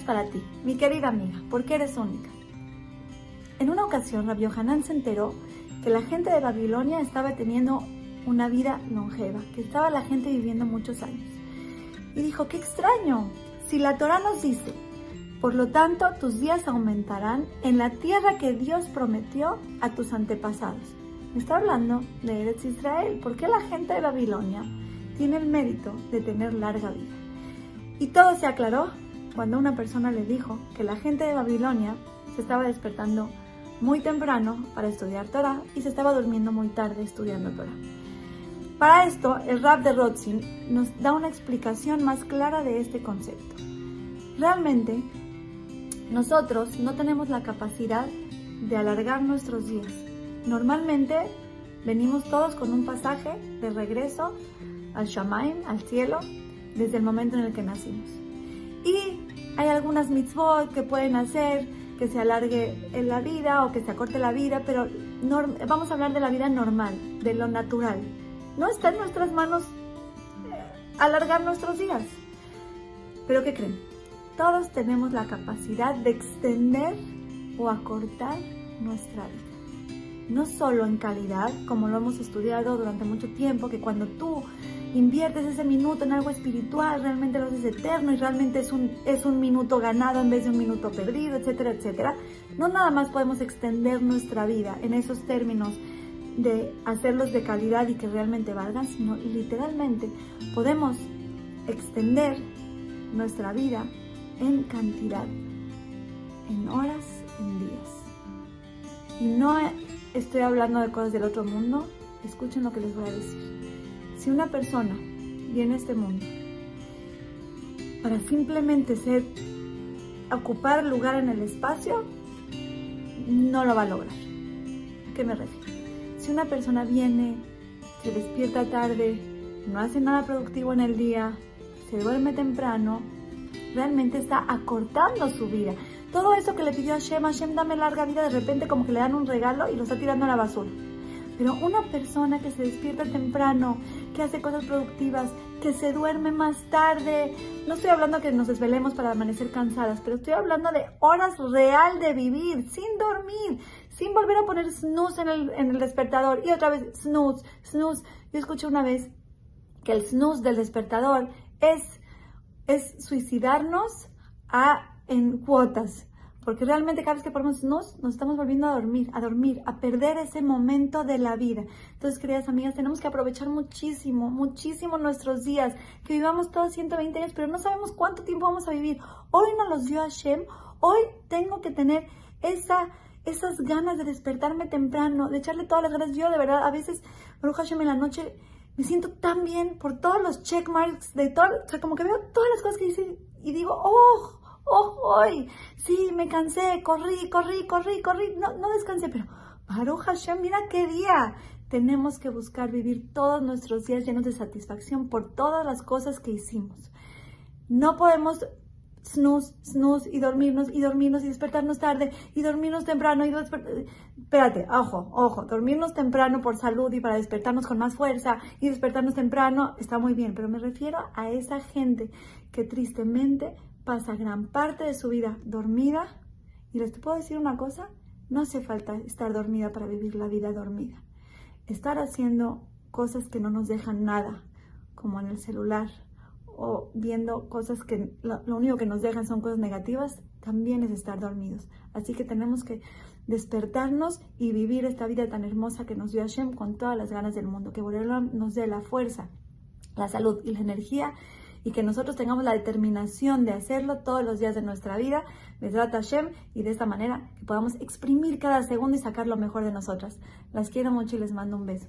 para ti, mi querida amiga, porque eres única. En una ocasión, Rabbi Hanan se enteró que la gente de Babilonia estaba teniendo una vida longeva, que estaba la gente viviendo muchos años. Y dijo, qué extraño, si la Torah nos dice, por lo tanto tus días aumentarán en la tierra que Dios prometió a tus antepasados. Me está hablando de Eretz Israel, porque la gente de Babilonia tiene el mérito de tener larga vida. Y todo se aclaró cuando una persona le dijo que la gente de Babilonia se estaba despertando muy temprano para estudiar Torah y se estaba durmiendo muy tarde estudiando Torah. Para esto, el rap de Rotzin nos da una explicación más clara de este concepto. Realmente, nosotros no tenemos la capacidad de alargar nuestros días. Normalmente, venimos todos con un pasaje de regreso al Shamaim, al cielo, desde el momento en el que nacimos. Y hay algunas mitzvot que pueden hacer que se alargue en la vida o que se acorte la vida, pero vamos a hablar de la vida normal, de lo natural. No está en nuestras manos eh, alargar nuestros días. Pero ¿qué creen? Todos tenemos la capacidad de extender o acortar nuestra vida. No solo en calidad, como lo hemos estudiado durante mucho tiempo, que cuando tú inviertes ese minuto en algo espiritual, realmente lo haces eterno y realmente es un, es un minuto ganado en vez de un minuto perdido, etcétera, etcétera. No nada más podemos extender nuestra vida en esos términos de hacerlos de calidad y que realmente valgan, sino literalmente podemos extender nuestra vida en cantidad, en horas, en días. Y no estoy hablando de cosas del otro mundo, escuchen lo que les voy a decir. Si una persona viene a este mundo para simplemente ser, ocupar lugar en el espacio, no lo va a lograr. ¿A qué me refiero? Si una persona viene, se despierta tarde, no hace nada productivo en el día, se duerme temprano, realmente está acortando su vida. Todo eso que le pidió a Hashem, Hashem dame larga vida, de repente como que le dan un regalo y lo está tirando a la basura. Pero una persona que se despierta temprano, que hace cosas productivas, que se duerme más tarde, no estoy hablando que nos desvelemos para amanecer cansadas, pero estoy hablando de horas real de vivir, sin dormir, sin volver a poner snooze en el, despertador y otra vez snooze, snooze. Yo escuché una vez que el snooze del despertador es, es suicidarnos a, en cuotas. Porque realmente cada vez que ponemos nos, nos estamos volviendo a dormir, a dormir, a perder ese momento de la vida. Entonces, queridas amigas, tenemos que aprovechar muchísimo, muchísimo nuestros días, que vivamos todos 120 años, pero no sabemos cuánto tiempo vamos a vivir. Hoy nos los dio Hashem, hoy tengo que tener esa, esas ganas de despertarme temprano, de echarle todas las ganas. Yo, de verdad, a veces, Baruch Hashem, en la noche me siento tan bien por todos los checkmarks de todo, o sea, como que veo todas las cosas que dicen y digo, oh, oh, hoy, sí, me cansé, corrí, corrí, corrí, corrí, no, no descansé, pero Baruch Hashem, mira qué día. Tenemos que buscar vivir todos nuestros días llenos de satisfacción por todas las cosas que hicimos. No podemos snooze, snooze y dormirnos y dormirnos y despertarnos tarde y dormirnos temprano y despertarnos... Espérate, ojo, ojo, dormirnos temprano por salud y para despertarnos con más fuerza y despertarnos temprano está muy bien, pero me refiero a esa gente que tristemente pasa gran parte de su vida dormida. Y les puedo decir una cosa, no hace falta estar dormida para vivir la vida dormida. Estar haciendo cosas que no nos dejan nada, como en el celular, o viendo cosas que lo, único que nos dejan son cosas negativas, también es estar dormidos. Así que tenemos que despertarnos y vivir esta vida tan hermosa que nos dio Hashem con todas las ganas del mundo, que nos dé la fuerza, la salud y la energía y que nosotros tengamos la determinación de hacerlo todos los días de nuestra vida, trata Hashem, y de esta manera que podamos exprimir cada segundo y sacar lo mejor de nosotras. Las quiero mucho y les mando un beso.